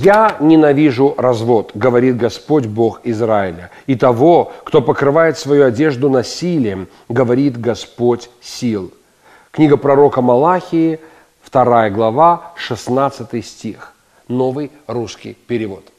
«Я ненавижу развод, говорит Господь Бог Израиля, и того, кто покрывает свою одежду насилием, говорит Господь сил». Книга пророка Малахии, 2 глава, 16 стих. Новый русский перевод –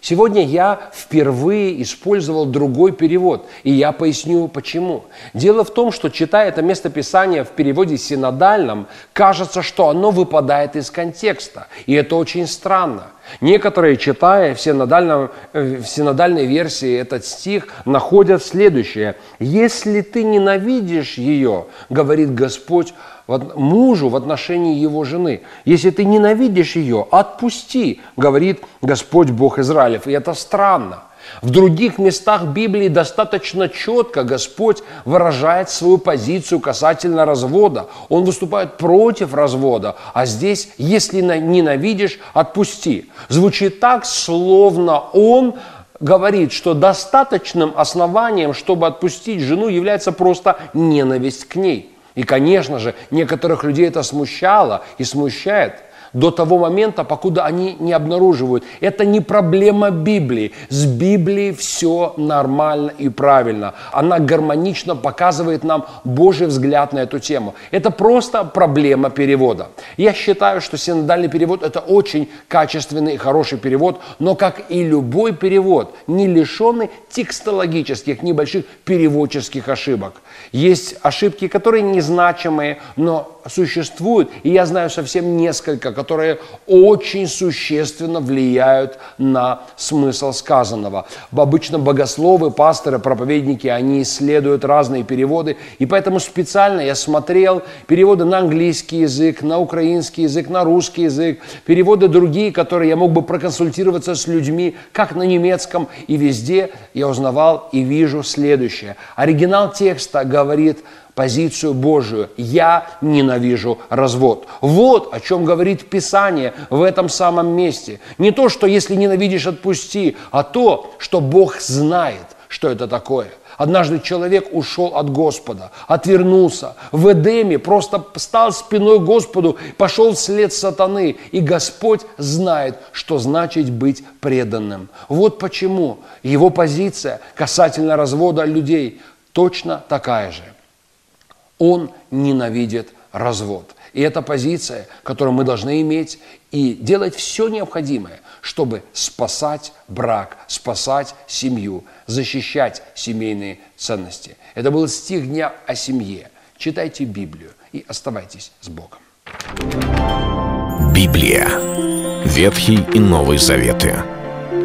Сегодня я впервые использовал другой перевод, и я поясню почему. Дело в том, что читая это местописание в переводе синодальном, кажется, что оно выпадает из контекста, и это очень странно. Некоторые, читая в, синодальном, э, синодальной версии этот стих, находят следующее. «Если ты ненавидишь ее, — говорит Господь, мужу в отношении его жены. Если ты ненавидишь ее, отпусти, говорит Господь Бог Израилев. И это странно. В других местах Библии достаточно четко Господь выражает свою позицию касательно развода. Он выступает против развода. А здесь, если ненавидишь, отпусти. Звучит так, словно Он говорит, что достаточным основанием, чтобы отпустить жену, является просто ненависть к ней – и, конечно же, некоторых людей это смущало и смущает до того момента, покуда они не обнаруживают. Это не проблема Библии. С Библией все нормально и правильно. Она гармонично показывает нам Божий взгляд на эту тему. Это просто проблема перевода. Я считаю, что синодальный перевод – это очень качественный и хороший перевод, но, как и любой перевод, не лишенный текстологических, небольших переводческих ошибок. Есть ошибки, которые незначимые, но существуют, и я знаю совсем несколько, которые очень существенно влияют на смысл сказанного. Обычно богословы, пасторы, проповедники, они исследуют разные переводы, и поэтому специально я смотрел переводы на английский язык, на украинский язык, на русский язык, переводы другие, которые я мог бы проконсультироваться с людьми, как на немецком, и везде я узнавал и вижу следующее. Оригинал текста говорит позицию Божию. Я ненавижу развод. Вот о чем говорит Писание в этом самом месте. Не то, что если ненавидишь, отпусти, а то, что Бог знает, что это такое. Однажды человек ушел от Господа, отвернулся. В Эдеме просто стал спиной Господу, пошел вслед сатаны. И Господь знает, что значит быть преданным. Вот почему его позиция касательно развода людей точно такая же. Он ненавидит развод. И это позиция, которую мы должны иметь и делать все необходимое, чтобы спасать брак, спасать семью, защищать семейные ценности. Это был стих дня о семье. Читайте Библию и оставайтесь с Богом. Библия. Ветхий и Новый Заветы.